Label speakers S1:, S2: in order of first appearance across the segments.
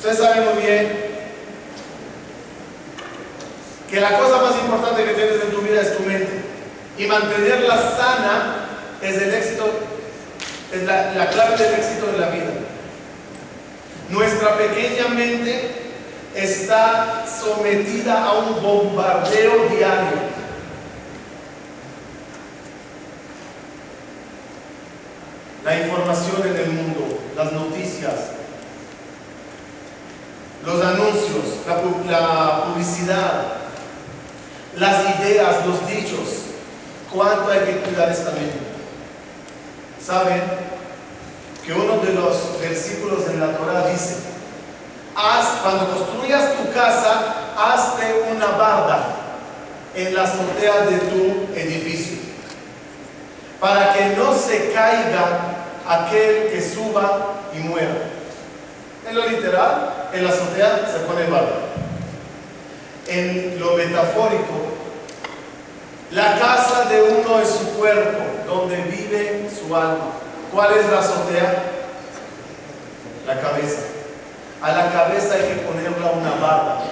S1: Ustedes saben muy bien que la cosa más importante que tienes en tu vida es tu mente. Y mantenerla sana es el éxito, es la, la clave del éxito de la vida. Nuestra pequeña mente está sometida a un bombardeo diario. La información en el mundo, las noticias, los anuncios, la, publicidad, las ideas, los dichos. ¿Cuánto hay que cuidar esta mente? ¿Saben que uno de los versículos en la Torah dice, haz, cuando construyas tu casa, hazte una barda en la azotea de tu edificio, para que no se caiga aquel que suba y muera. En lo literal, en la azotea se pone barda. En lo metafórico, la casa de uno es su cuerpo, donde vive su alma. ¿Cuál es la azotea? La cabeza. A la cabeza hay que ponerla una barba,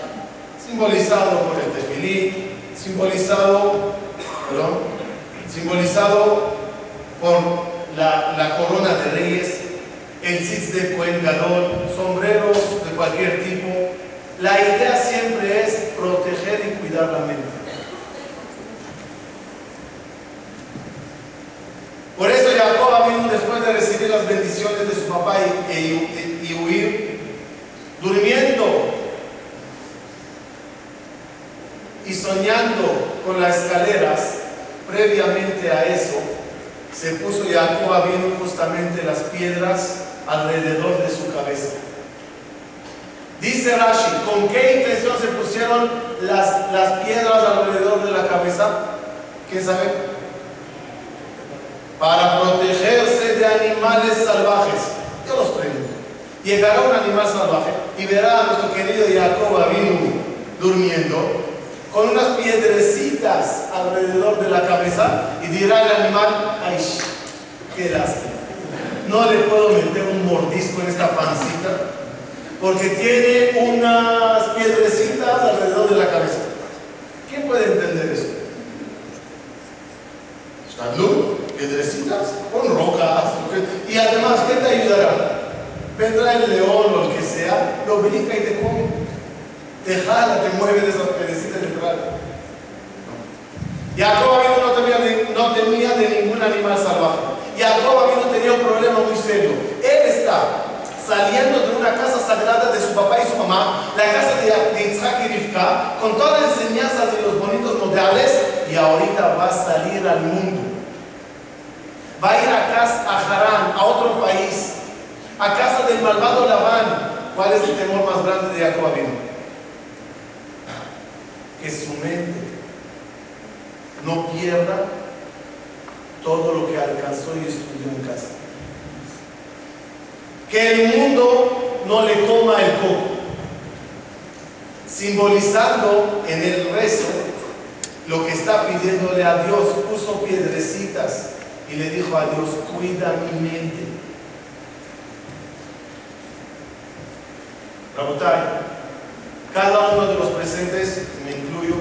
S1: simbolizado por el tefilí, simbolizado, perdón, simbolizado por la corona de reyes, el cis de Cohen sombreros de cualquier tipo. La idea siempre es proteger y cuidar la mente. Por eso Jacob vino después de recibir las bendiciones de su papá y, y huir, durmiendo y soñando con las escaleras, previamente a eso, se puso Jacob viendo justamente las piedras alrededor de su cabeza. Dice Rashi, ¿con qué intención se pusieron las, las piedras alrededor de la cabeza? ¿Quién sabe? Para protegerse de animales salvajes. Yo los pregunto. Llegará un animal salvaje y verá a nuestro querido Jacob Avinu durmiendo con unas piedrecitas alrededor de la cabeza y dirá el animal, ay, qué lástima. No le puedo meter un mordisco en esta pancita porque tiene unas piedrecitas alrededor de la cabeza. ¿Quién puede entender eso? Shadlu, piedrecitas, con rocas. Y además, ¿qué te ayudará? Vendrá el león o el que sea, lo brinca y te come. Te jala, te mueve de esas piedrecitas de trae. Jacob no no temía de ningún animal salvaje. Jacob Avinu tenía un problema muy serio. Él está saliendo de una casa sagrada de su papá y su mamá, la casa de, Isaac y Rivka, con toda la enseñanza de los bonitos modales, y ahorita va a salir al mundo. Va a ir a casa, a Harán, a otro país, a casa del malvado Labán. ¿Cuál es el temor más grande de Jacob? Que su mente no pierda todo lo que alcanzó y estudió en casa. Que el mundo no le coma el coco. Simbolizando en el rezo lo que está pidiéndole a Dios, puso piedrecitas y le dijo a Dios, cuida mi mente. Rabotai, cada uno de los presentes, me incluyo,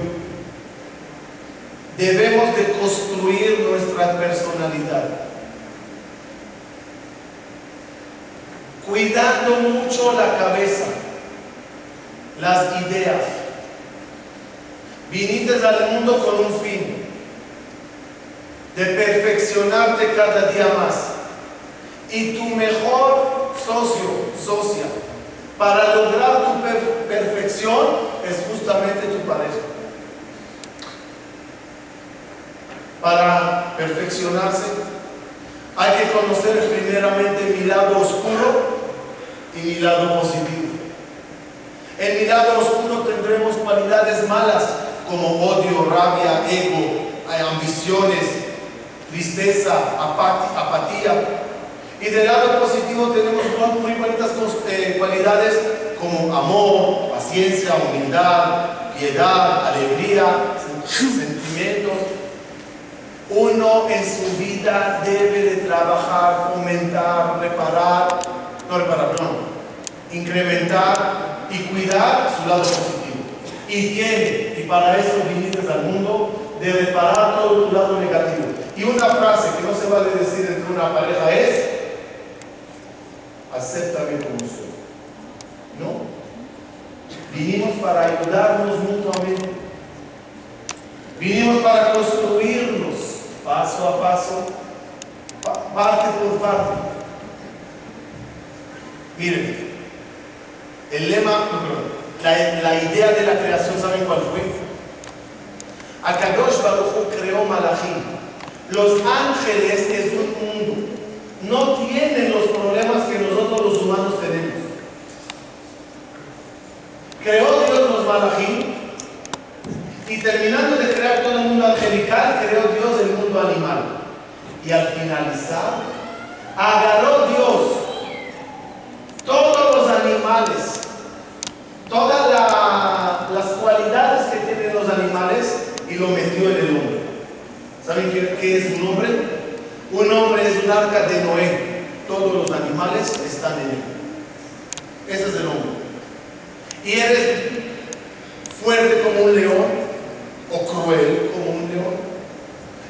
S1: debemos de construir nuestra personalidad. Cuidando mucho la cabeza, las ideas. Viniste al mundo con un fin, de perfeccionarte cada día más. Y tu mejor socio, socia, para lograr tu per- perfección es justamente tu pareja. Para perfeccionarse hay que conocer primeramente mi lado oscuro y mi lado positivo. En mi lado oscuro tendremos cualidades malas como odio, rabia, ego, ambiciones, tristeza, apatía. Y del lado positivo tenemos muy bonitas eh, cualidades como amor, paciencia, humildad, piedad, alegría, sen- sentimientos. Uno en su vida debe de trabajar, fomentar, reparar, no reparar, no, incrementar y cuidar su lado positivo. Y tiene, y para eso viniste al mundo, de reparar todo tu lado negativo. Y una frase que no se vale decir entre una pareja es, acéptame como soy. ¿No? Vinimos para ayudarnos mutuamente. Vinimos para construirnos paso a paso, parte por parte. Miren, el lema, la, idea de la creación, ¿saben cuál fue? Akadosh Baruch creó Malachim. Los ángeles es un mundo. No tienen los problemas que nosotros los humanos tenemos. Creó Dios los Malachim y terminando de crear todo el mundo angelical, creó Dios animal. Y al finalizar, agarró Dios todos los animales, todas las cualidades que tienen los animales y lo metió en el hombre. ¿Saben qué, es un hombre? Un hombre es un arca de Noé. Todos los animales están en él. Ese es el hombre. Y eres fuerte como un león, o cruel como un león,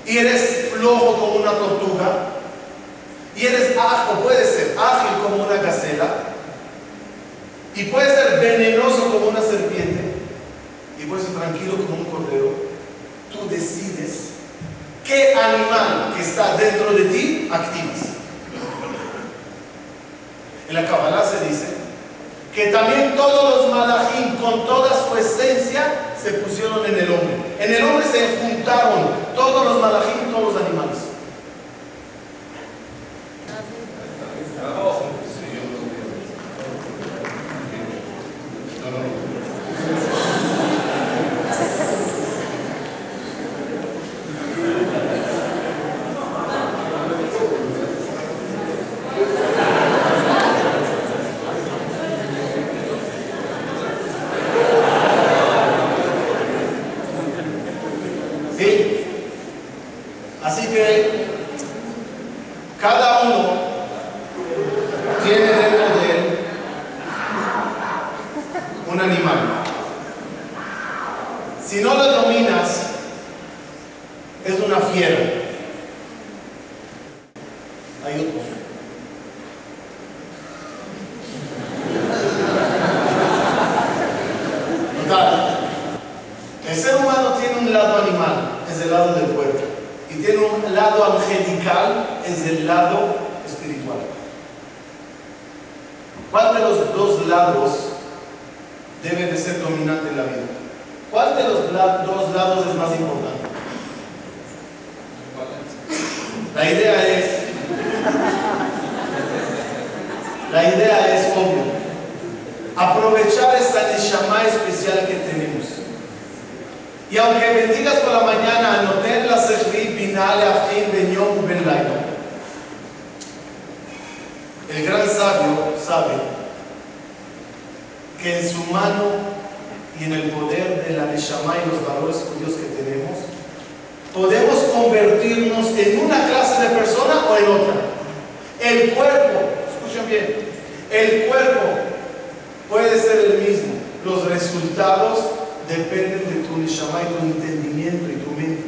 S1: y eres flojo como una tortuga, y eres ágil, puede ser ágil como una gacela, y puede ser venenoso como una serpiente, y puede ser tranquilo como un cordero. Tú decides qué animal que está dentro de ti activas. En la Kabbalah se dice que también todos los malachim con toda su esencia se pusieron en el hombre. En el hombre se juntaron todos los malajim, todos los animales. ניתנה להבחין בין יום El gran sabio sabe que en su mano y en el poder de la Neshama y los valores judíos que tenemos, podemos convertirnos en una clase de persona o en otra. El cuerpo, escuchen bien, el cuerpo puede ser el mismo. Los resultados dependen de tu Neshama y tu entendimiento y tu mente.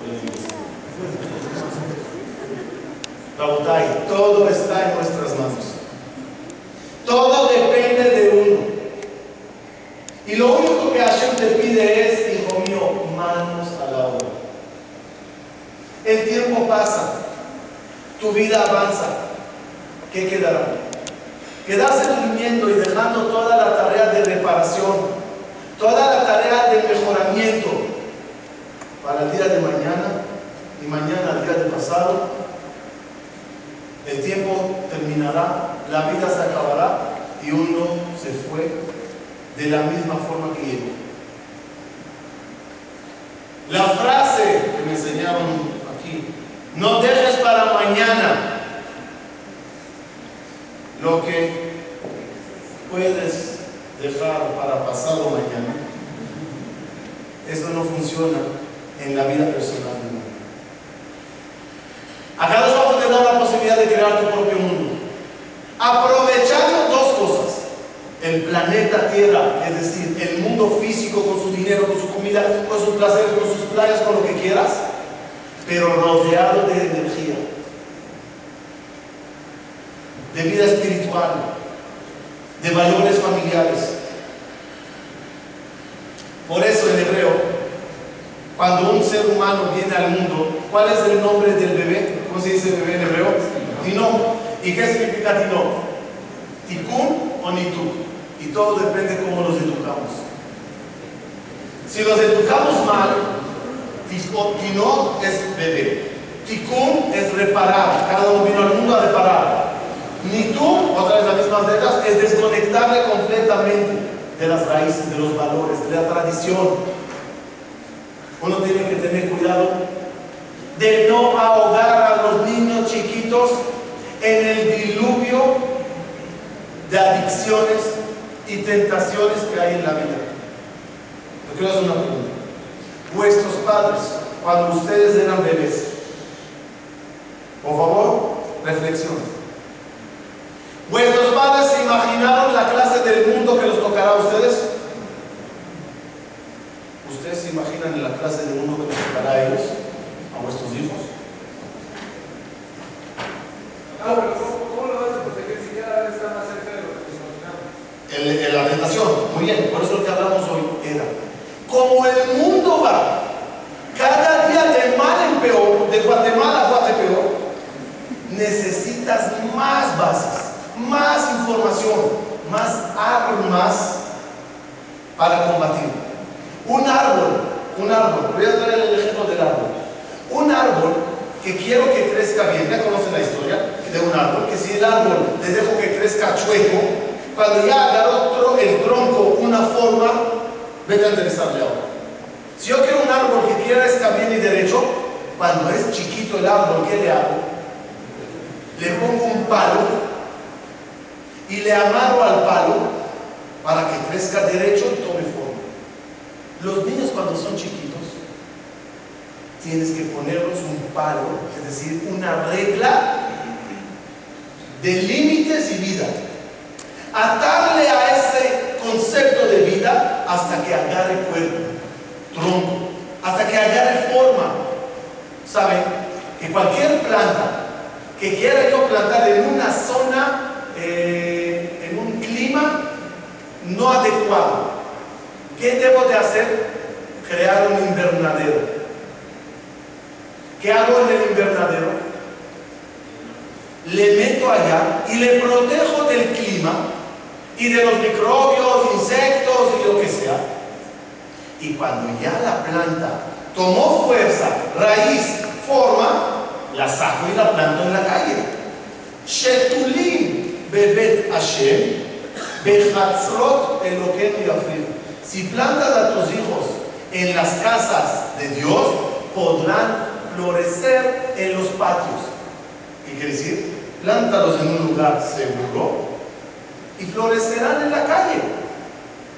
S1: está en nuestras manos. Todo depende de uno. Y lo único que Hashem te pide es, hijo mío, manos a la obra. El tiempo pasa, tu vida avanza. ¿Qué quedará? Quedarse durmiendo y dejando toda la tarea de reparación, toda la tarea de mejoramiento para el día de mañana y mañana el día de pasado el tiempo terminará, la vida se acabará y uno se fue de la misma forma que llegó. La frase que me enseñaron aquí, no dejes para mañana lo que puedes dejar para pasado mañana. Eso no funciona en la vida personal Acá nos vamos a tener la posibilidad de crear tu propio mundo. Cosas. El planeta Tierra, es decir, el mundo físico con su dinero, con su comida, con sus placeres, con sus playas, con lo que quieras, pero rodeado de energía, de vida espiritual, de valores familiares. Por eso en hebreo, cuando un ser humano viene al mundo, ¿cuál es el nombre del bebé? ¿Cómo se dice bebé en hebreo? Tino. ¿Y qué significa Tino? Tikun o Nituk. Y todo depende de cómo los educamos. Si los educamos mal, Tino es bebé. Tikun es reparar. Cada uno vino al mundo a reparar. Nituk, otra vez las mismas letras, es desconectarle completamente de las raíces, de los valores, de la tradición. Uno tiene que tener cuidado de no ahogar a los niños chiquitos en el diluvio de adicciones y tentaciones que hay en la vida. Yo quiero hacer una pregunta. Vuestros padres, cuando ustedes eran bebés, por favor, reflexionen. ¿Vuestros padres se imaginaron la clase del mundo que los tocará a ustedes? ¿Ustedes se imaginan la clase del mundo que les tocará a ellos? ¿A vuestros hijos?
S2: Ah, pero ¿cómo, lo vas a si cada vez más cerca
S1: El, la tentación, muy bien, por eso lo que hablamos hoy era, como el mundo va cada día de mal en peor, de Guatemala a Guatepeor, necesitas más bases más información, más armas para combatir. Un árbol, un árbol, voy a traer el ejemplo del árbol. Un árbol que quiero que crezca bien, ya conocen la historia de un árbol, que si el árbol le dejo que crezca chueco, cuando ya agarró el tronco una forma, vete a interesarle ahora. Si yo quiero un árbol que crezca bien y derecho, cuando es chiquito el árbol, ¿qué le hago? Le pongo un palo y le amarro al palo para que crezca derecho y tome forma. Los niños cuando son chiquitos tienes que ponerlos un palo, es decir, una regla de límites y vida. Atarle a ese concepto de vida hasta que agarre cuerpo, tronco, hasta que agarre forma. ¿Saben? Que cualquier planta que quiera yo plantar en una zona eh, en un clima no adecuado. ¿Qué debo de hacer? Crear un invernadero. ¿Qué hago en el invernadero? Le meto allá y le protejo del clima y de los microbios, insectos y lo que sea. Y cuando ya la planta tomó fuerza, raíz, forma, la saco y la planto en la calle. Shetulim, Bebet Hashem, Bechatzrot Eloqueno y Si plantas a tus hijos en las casas de Dios, podrán florecer en los patios. ¿Qué quiere decir? Plántalos en un lugar seguro y florecerán en la calle.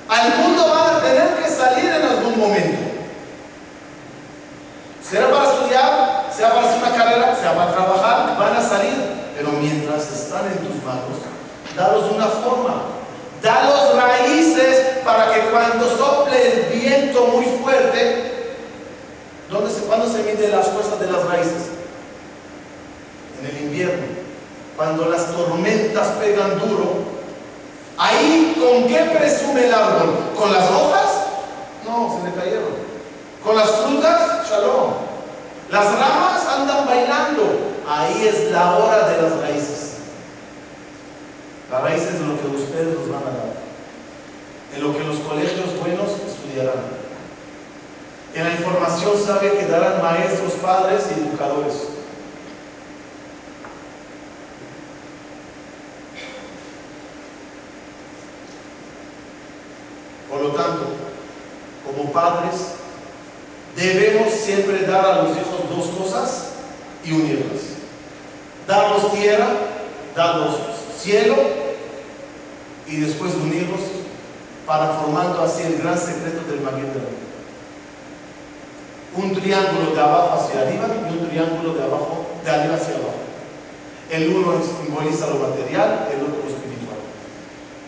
S1: Al mundo van a tener que salir en algún momento. Será para estudiar, sea para hacer una carrera, sea para trabajar, van a salir pero mientras están en tus manos, dalos una forma. Dalos raíces para que cuando sople el viento muy fuerte, ¿dónde se, ¿cuándo se mide las fuerzas de las raíces? En el invierno. Cuando las tormentas pegan duro, ahí ¿con qué presume el árbol? ¿Con las hojas? No, se le cayeron. ¿Con las frutas? Shalom. Las ramas andan bailando ahí es la hora de las raíces. Las raíces de lo que ustedes nos van a dar. En lo que los colegios buenos estudiarán. En la información sabe que darán maestros, padres y educadores. Lo tanto, como padres, debemos siempre dar a los hijos dos cosas y unirlas. Darlos tierra, darlos cielo y después unirlos para formando así el gran secreto del Maguen de. Un triángulo de abajo hacia arriba y un triángulo de abajo, de arriba hacia abajo. El uno simboliza lo material, el otro lo espiritual.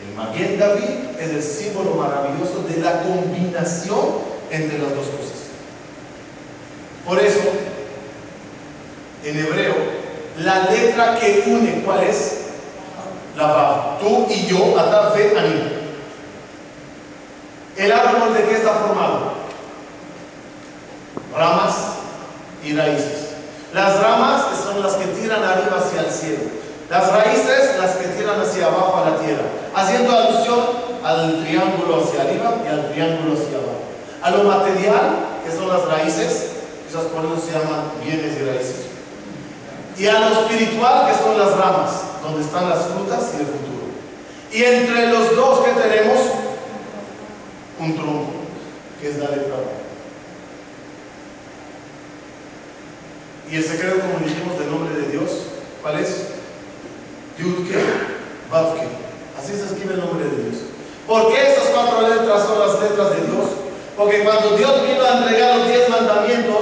S1: El Maguen David es el símbolo maravilloso de la combinación entre las dos cosas. Por eso, en hebreo, la letra que une, ¿cuál es? La Vav. Tú y yo, Atafe, Anim. El árbol de qué está formado? Ramas y raíces. Las ramas son las que tiran arriba hacia el cielo. Las raíces las que tiran hacia abajo a la tierra. Haciendo alusión al triángulo hacia arriba y al triángulo hacia abajo. A lo material, que son las raíces, esas eso se llaman bienes y raíces. Y a lo espiritual, que son las ramas, donde están las frutas y el futuro. Y entre los dos que tenemos, un tronco, que es la letra Y el secreto, como dijimos, del nombre de Dios, ¿cuál es? Yudke, Vavke. Así se escribe el nombre de Dios. ¿Por qué estas cuatro letras son las letras de Dios? Porque cuando Dios vino a entregar los diez mandamientos,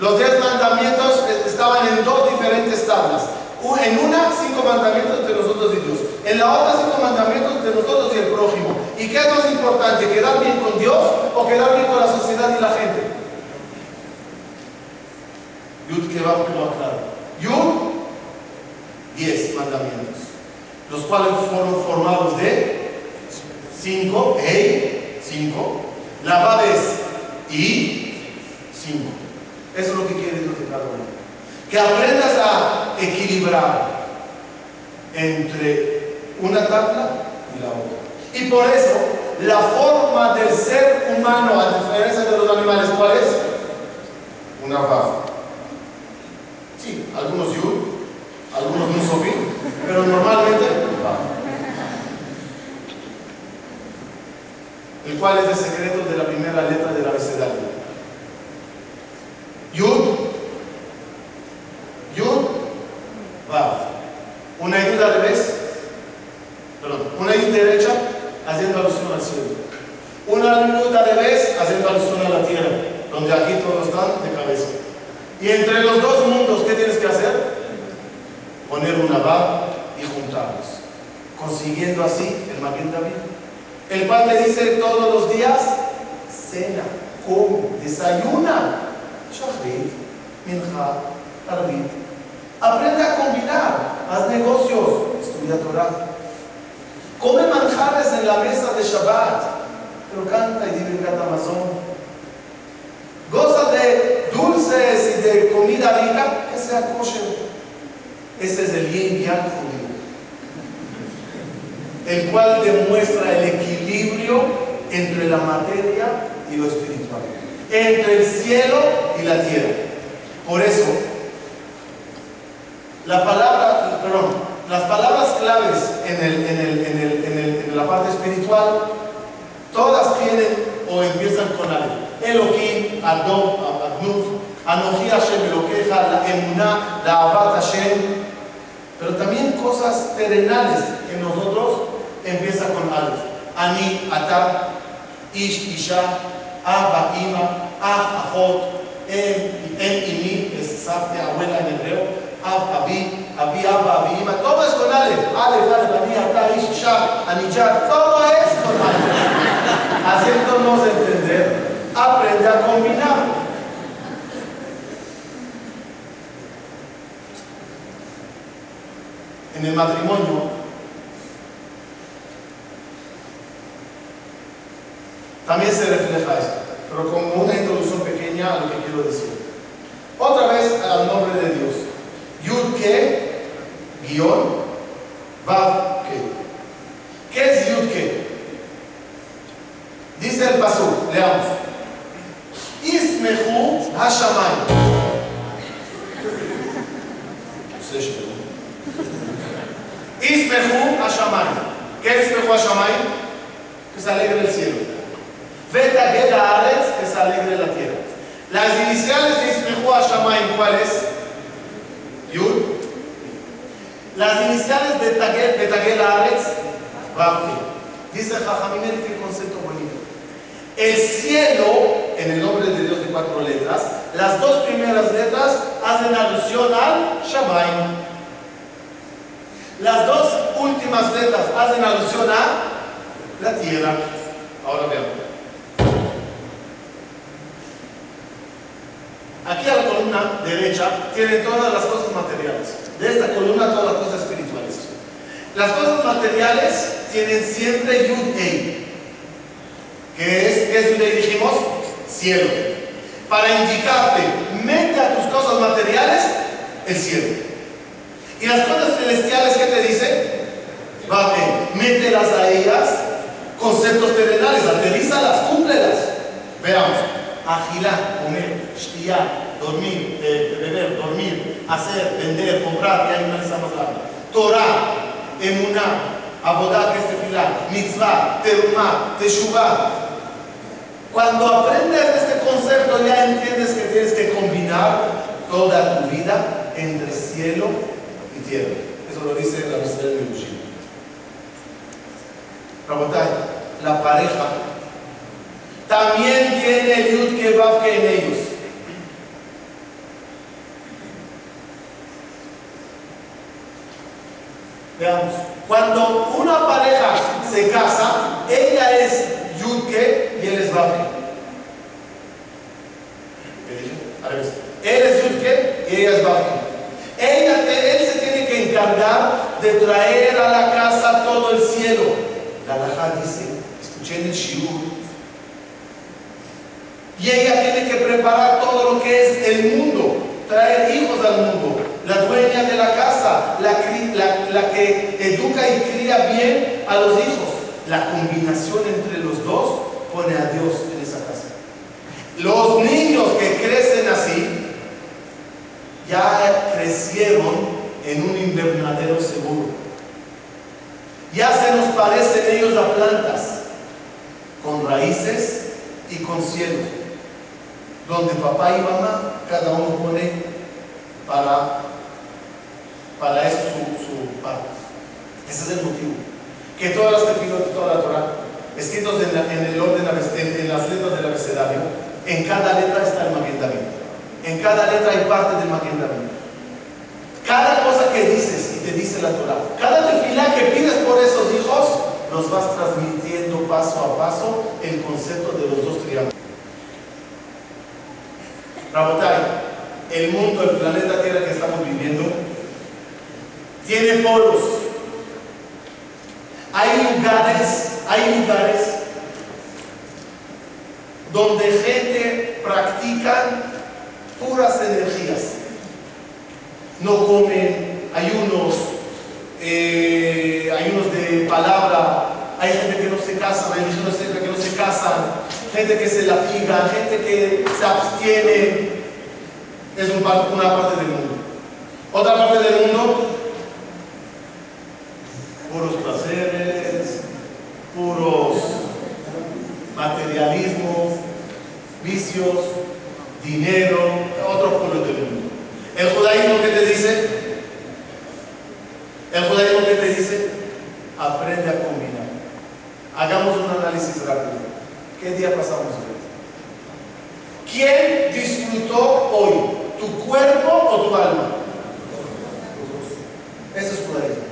S1: los diez mandamientos estaban en dos diferentes tablas. En una, cinco mandamientos entre nosotros y Dios. En la otra, cinco mandamientos entre nosotros y el prójimo. ¿Y qué es más importante? ¿Quedar bien con Dios o quedar bien con la sociedad y la gente? Yud que va lo aclaro. Yud, diez mandamientos. Los cuales fueron formados de cinco, hey, cinco. La Bab es y cinco. Eso es lo que quiere Dios de cada uno. Que aprendas a equilibrar entre una tabla y la otra. Y por eso, la forma del ser humano, a diferencia de los animales, ¿cuál es? Una vafa. Sí, algunos yud, algunos musofí, pero normalmente vafa. El cual es el secreto de la primera letra del abecedario. Yud, Yud, Vav. Una yud al revés, perdón, una yud derecha haciendo alusión al cielo. Una yud al revés haciendo alusión a la tierra, donde aquí todos están de cabeza. Y entre los dos mundos, ¿qué tienes que hacer? Poner una Vav y juntarlos, consiguiendo así el Maguen David. El cual le dice todos los días, cena, come, desayuna. Shachrit, Mincha, Arbit. Aprende a combinar, haz negocios, estudia Torah. Come manjares en la mesa de Shabbat, pero canta y vive Amazon. Goza de dulces y de comida rica, que sea kosher. Ese es el yin yang el cual demuestra el equilibrio entre la materia y lo espiritual entre el cielo y la tierra. Por eso, las palabras claves en, la parte espiritual, todas tienen o empiezan con algo. Elohim, Adon, Adnut, Anoji Hashem, Eloqueja, la Emuná, la Abat Hashem, pero también cosas terrenales en nosotros empieza con algo. Ani, Atar, Ish, Isha, Abba, Ima, Ab, Ajot, Em, Em, Imi, es Safte, abuela en hebreo, Ab, Abi, Abi, Abba, Abi, Ima, todo es con Aleph, Aleph, Aleph, Ani, Ata, Ish, Isha, Anijat, todo es con. Haciéndonos entender, aprende a combinar. En el matrimonio, también se refleja esto, pero como una introducción pequeña a lo que quiero decir. Otra vez al nombre de Dios. Yud que, guion, Vav. ¿Qué es Yud? Dice el paso, leamos. Ismehu Hashamay. Ismehu Hashamay. ¿Qué es Ismehu Hashamay? Que se alegra el cielo. Betagel Haaretz es alegre la tierra. Las iniciales de Ismehu Hashamayim, ¿cuáles? Yud. Las iniciales de Tagel, Betagel Haaretz, Vavke. Dice Jajamim, qué concepto bonito. El cielo, en el nombre de Dios de cuatro letras, las dos primeras letras hacen alusión al Shamayim. Las dos últimas letras hacen alusión a la tierra. Ahora veamos. Aquí a la columna derecha tiene todas las cosas materiales. De esta columna todas las cosas espirituales. Las cosas materiales tienen siempre Yud Ei. ¿Qué es? ¿Qué es Ei? Dijimos cielo. Para indicarte, mete a tus cosas materiales el cielo. ¿Y las cosas celestiales qué te dice? Vate, mételas a ellas conceptos terrenales, aterrízalas, cúmplelas. Veamos. Agilar, comer, shtiar, dormir, eh, beber, dormir, hacer, vender, comprar, hay una lista más larga. Torah, emuná, abodá, que es mitzvah, terumá, teshuvah. Cuando aprendes este concepto ya entiendes que tienes que combinar toda tu vida entre cielo y tierra. Eso lo dice la Mishnah de Yushim. Rabotai, la pareja también tiene el yud que en ellos. Veamos, cuando una pareja se casa, ella es Yudke y él es revés. Él es Yudke y ella es. Ella, él se tiene que encargar de traer a la casa todo el cielo. La Laja dice, escuché en el Shiur, y ella tiene que preparar todo lo que es el mundo, traer hijos al mundo. La dueña de la casa, la, que educa y cría bien a los hijos. La combinación entre los dos pone a Dios en esa casa. Los niños que crecen así ya crecieron en un invernadero seguro. Ya se nos parecen ellos a plantas, con raíces y con cielo, donde papá y mamá cada uno pone para, para eso su, su. Ese es el motivo. Que todas las tefilot de toda la Torah, escritos en, el orden, en, las letras del abecedario, en cada letra está el Maguen. En cada letra hay parte del Maguen. Cada cosa que dices y te dice la Torah, cada tefilá que pides por esos hijos, los vas transmitiendo paso a paso el concepto de los dos triángulos. Rabotai, el mundo, el planeta Tierra que estamos viviendo, tiene polos. Hay lugares, hay lugares donde gente practica puras energías. No comen, ayunos, eh, ayunos de palabra, hay gente que no se casa, hay gente que no se casan, gente que se latiga, gente que se abstiene. Es una parte del mundo. Otra parte del mundo, puros placeres, puros materialismos, vicios, dinero, otro pueblo del mundo. El judaísmo que te dice, el judaísmo que te dice, aprende a combinar. Hagamos un análisis rápido. ¿Qué día pasamos hoy? ¿Quién disfrutó hoy? ¿Tu cuerpo o tu alma? Eso es judaísmo.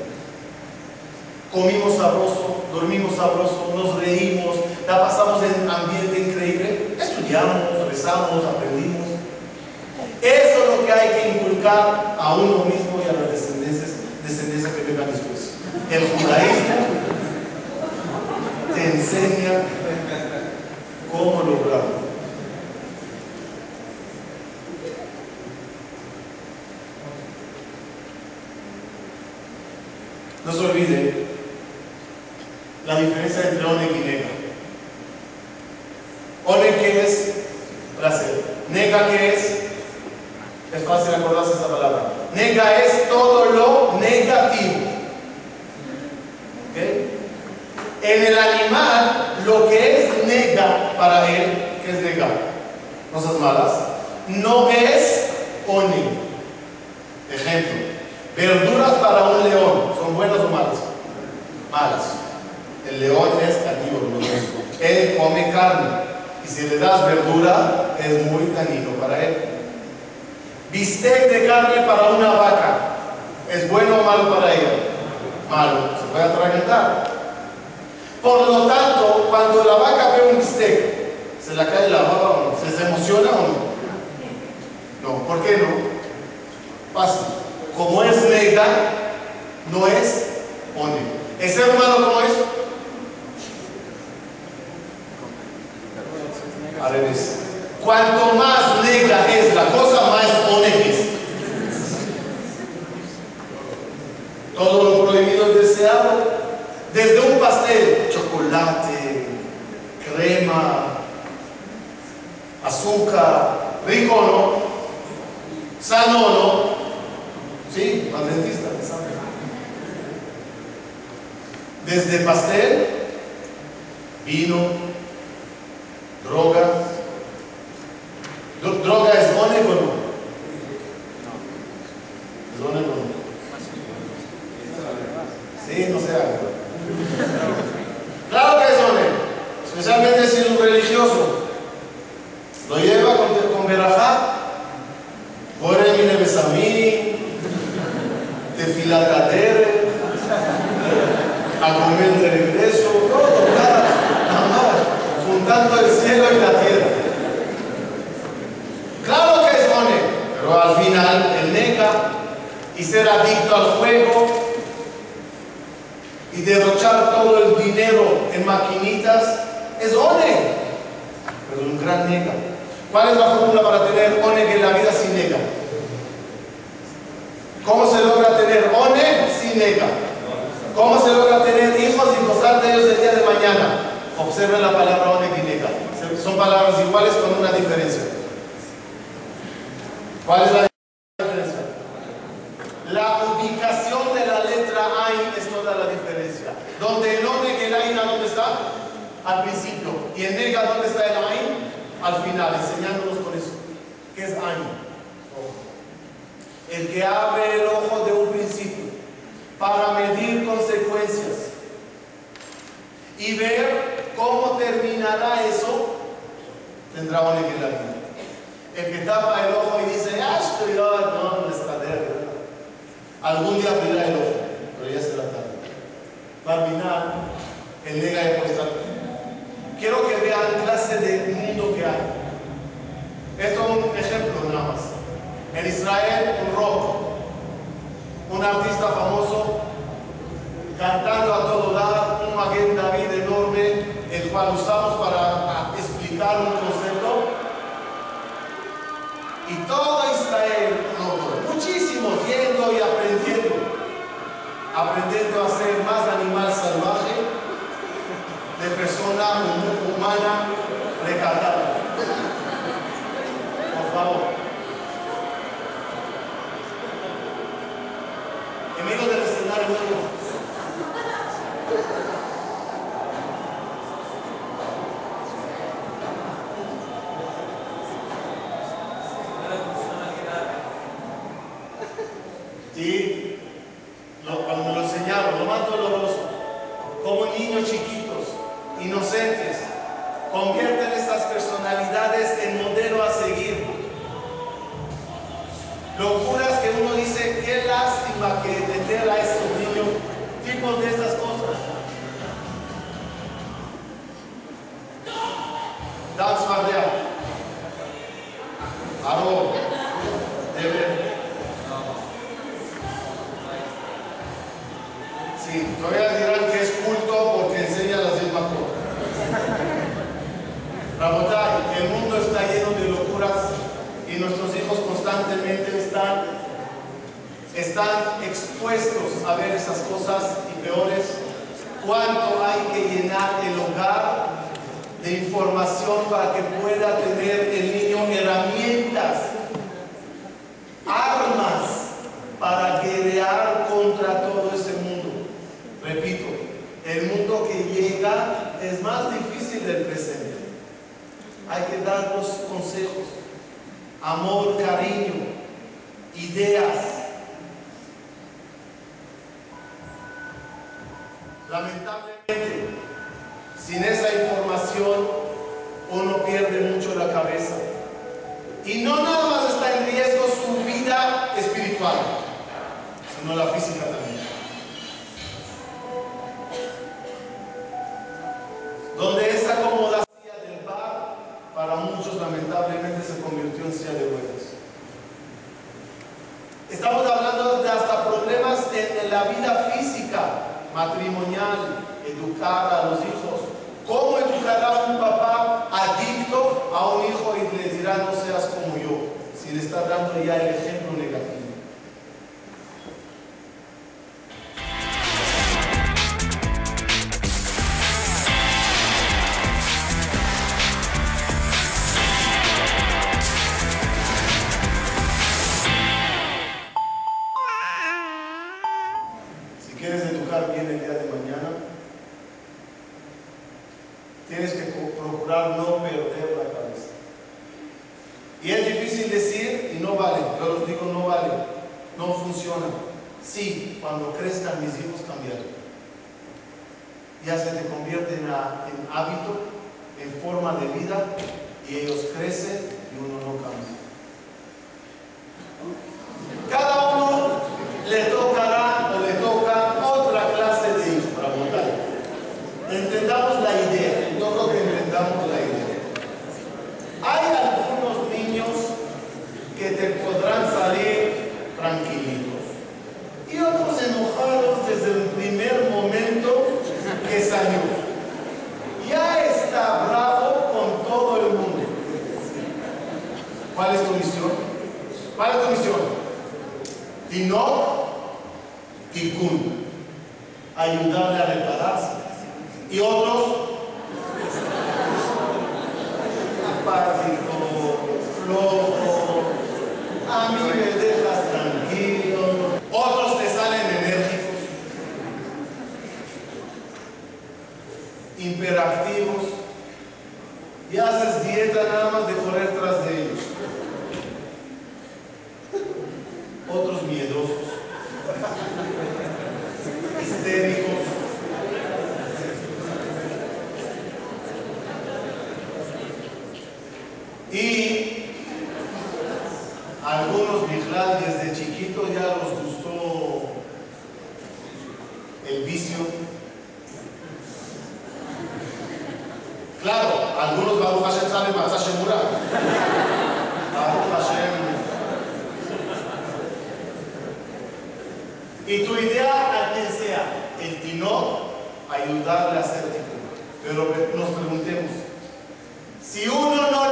S1: Comimos sabroso, dormimos sabroso, nos reímos, la pasamos en ambiente increíble, estudiamos, rezamos, aprendimos. Eso es lo que hay que inculcar a uno mismo y a las descendencias, descendencia que vengan después. El judaísmo te enseña cómo lograrlo. No se olvide la diferencia entre Oneg y Nega. Oneg que es placer. Nega que es, es fácil acordarse esta palabra. Nega es todo lo negativo. ¿Ok? En el animal, lo que es nega nega para él, ¿qué es nega? Malas. No es oni. Ejemplo, verduras para un león, ¿son buenas o malas? Malas. El león es carnívoro. Él come carne y si le das verdura es muy dañino para él. Bistec de carne para una vaca, ¿es bueno o malo para ella? Malo, se puede atragantar. Por lo tanto, cuando la vaca ve un bistec, ¿se la cae la baba o no? ¿Se, se emociona o no? No, ¿por qué no? Fácil. Como es negra, no es one. ¿El ser humano cómo es? Al revés. Cuanto más negra es la cosa, más one es. Todo lo prohibido es deseado. Desde un pastel, chocolate, crema, azúcar, rico no, sano no, sí, al dentista. Desde pastel, vino, droga. Dro- ¿Droga es one o no? ¿Es one o no? Sí, no sé algo. Claro que es one, especialmente si es un religioso. Lo lleva con, con verajá, Bore mine besamí, tefilatadere, a comer de regreso, todo, nada, nada más, juntando el cielo y la tierra. Claro que es one, pero al final el nega y ser adicto al juego y derrochar todo el dinero en maquinitas es one, pero un gran nega. ¿Cuál es la fórmula para tener one en la vida sin nega? ¿Cómo se logra tener one sin nega? ¿Cómo se logra tener hijos y gozar de ellos el día de mañana? Observen la palabra one y nega. Son palabras iguales con una diferencia. ¿Cuál es la diferencia? La ubicación de la letra Ain es toda la diferencia. Donde el one que el Ain, ¿a dónde está? Al principio. Y en nega, ¿dónde está el Ain? Al final, enseñándonos con eso. ¿Qué es Ain? Ojo. El que abre el ojo de un principio para medir consecuencias y ver cómo terminará eso, tendrá un en la vida. El que tapa el ojo y dice, ah, estoy no, no, está de Algún día abrirá el ojo, pero ya será tarde. Terminar, el nega de puesta. Quiero que vean clase de mundo que hay. Esto es un ejemplo nada más. En Israel, un rock, un artista famoso, cantando a todo dar, un Maguen David enorme, el cual usamos para explicar un concepto. Y todo Israel, no, muchísimos yendo y aprendiendo, aprendiendo a ser más animal salvaje de persona humana recatada. Por favor. Amigo del escenario nuevo. Y lo- cuando me lo enseñaron, lo más doloroso, como niños chiquitos, inocentes, convierten estas personalidades en modelo a seguir. Locuras que uno dice, qué lástima que deter a estos niños tipos de estas cosas. Dance Fardea. Debe. Sí, todavía dirán que es culto porque enseña las mismas cosas. Rabotai, el mundo está lleno de locuras y nuestros hijos constantemente están, están expuestos a ver esas cosas y peores. ¿Cuánto hay que llenar el hogar de información para que pueda tener el niño herramientas, armas para guerrear contra todo ese mundo. Repito, el mundo que llega es más difícil del presente. Hay que dar darnos consejos, amor, cariño, ideas. Lamentablemente, sin esa información, uno pierde mucho la cabeza. Y no nada más está en riesgo su vida espiritual, sino la física también. Donde esa cómoda del bar, para muchos lamentablemente se convirtió en silla de ruedas. Estamos hablando de hasta problemas en la vida física, matrimonial, educar a los hijos, ¿Cómo educará un papá adicto a un hijo y le dirá no seas como yo? Si le está dando ya el ejemplo negativo. ¿Cuál es tu misión? Tino Tikkun. Ayudarle a repararse. Y otros. Apático, flojo. A mí me dejas tranquilo. Otros te salen enérgicos. Imperactivos. Y haces dieta nada más de ayudarle a hacer Pero nos preguntemos, si uno no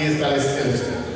S1: Aquí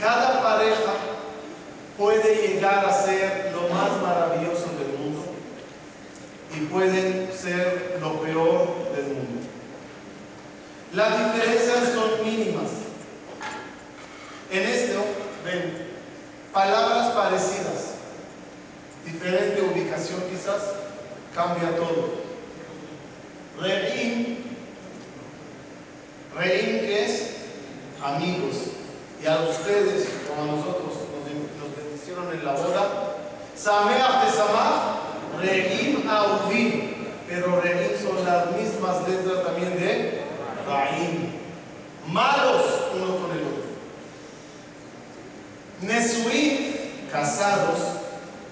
S1: Cada pareja puede llegar a ser lo más maravilloso del mundo y pueden ser lo peor del mundo. Las diferencias son mínimas. En esto, ven, palabras parecidas, diferente ubicación quizás, cambia todo. Reín, reín es amigos, y a ustedes, como a nosotros, nos, bendicieron en la boda, Sameach de Samach, Reín Auvim, pero Reín son las mismas letras también de Raín, malos uno con el otro. Nesuim, casados,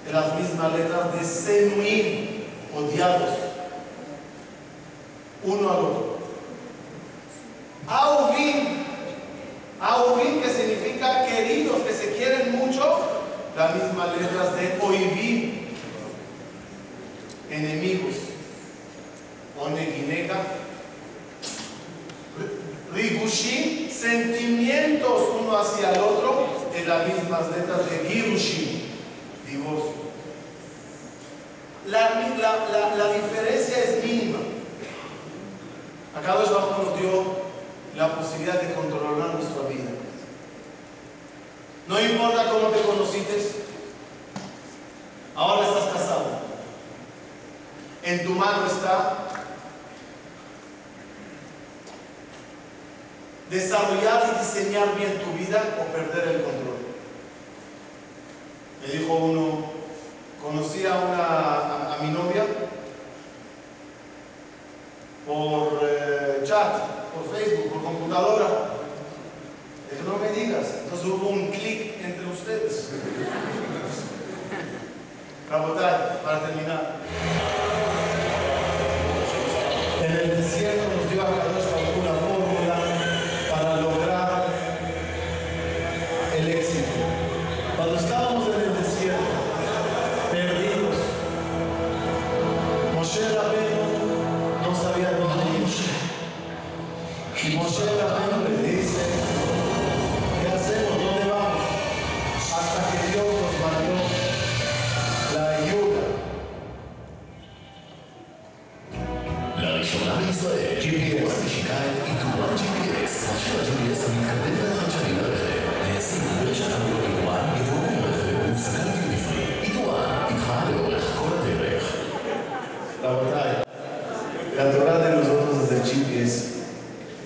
S1: de las mismas letras de Senuim, odiados, uno al otro. Auvim, Auvim que significa queridos, que se quieren mucho, las mismas letras de Oivim, enemigos. Oneginega, Rigushim, sentimientos uno hacia el otro, de las mismas letras de Girushin, divorcio. La, la- la- la diferencia es mínima. Acá Dios Bajo nos dio la posibilidad de controlar nuestra vida. No importa cómo te conociste, ahora estás casado. En tu mano está desarrollar y diseñar bien tu vida o perder el control. Me dijo uno,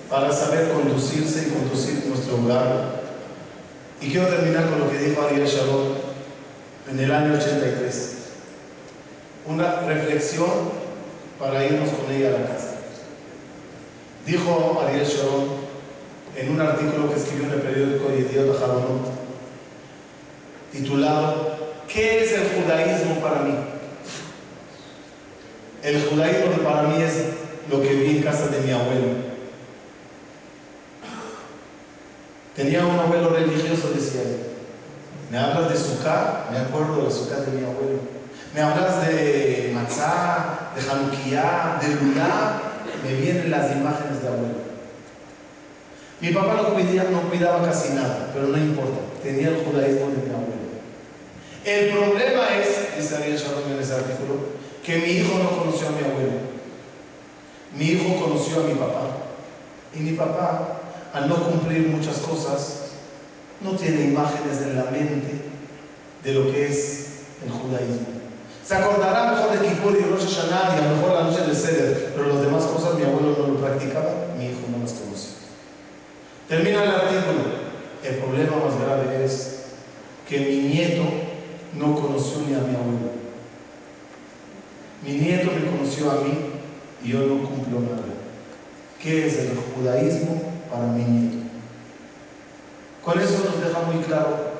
S1: para saber conducirse y conducir nuestro hogar. Y quiero terminar con lo que dijo Ariel Sharon en el año 83. Una reflexión para irnos con ella a la casa. Dijo Ariel Sharon en un artículo que escribió en el periódico Yediot Ahronot, titulado ¿Qué es el judaísmo para mí? El judaísmo para mí es lo que vi en casa de mi abuelo. Tenía un abuelo religioso, decía. Me hablas de Sukkah, me acuerdo de Sukkah de mi abuelo. Me hablas de Matzah, de Hanukkah, de Lulá, me vienen las imágenes de abuelo. Mi papá no cuidaba, casi nada, pero no importa, tenía el judaísmo de mi abuelo. El problema es, dice Ariel Sharon en ese artículo, que mi hijo no conoció a mi abuelo. Mi hijo conoció a mi papá. Y mi papá, al no cumplir muchas cosas, no tiene imágenes en la mente de lo que es el judaísmo. Se acordará mejor de Kippur y Rosh Hashanah y a lo mejor la noche del Seder, pero las demás cosas mi abuelo no lo practicaba, mi hijo no las conoce. Termina el artículo. El problema más grave es que mi nieto no conoció ni a mi abuelo. Mi nieto me conoció a mí y yo no cumplo nada. ¿Qué es el judaísmo para nieto? Con eso nos deja muy claro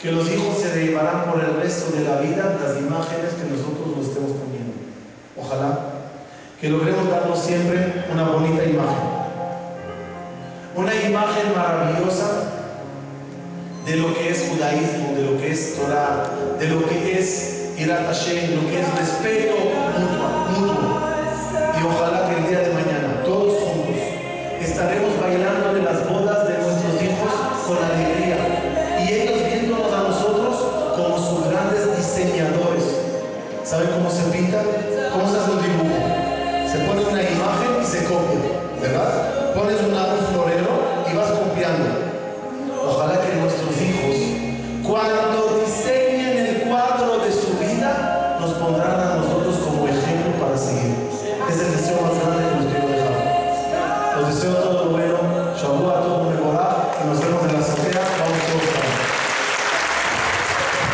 S1: que los hijos se llevarán por el resto de la vida las imágenes que nosotros nos estemos poniendo. Ojalá que logremos darnos siempre una bonita imagen. Una imagen maravillosa de lo que es judaísmo, de lo que es Torah, de lo que es Irat Hashem, lo que es respeto mutuo, mutuo. Y ojalá que el día de estaremos bailando en las bodas de nuestros hijos con alegría. Y ellos viéndonos a nosotros como sus grandes diseñadores. ¿Saben cómo se pinta? ¿Cómo se hace un dibujo? Se pone una imagen y se copia, ¿verdad? Pones una, un florero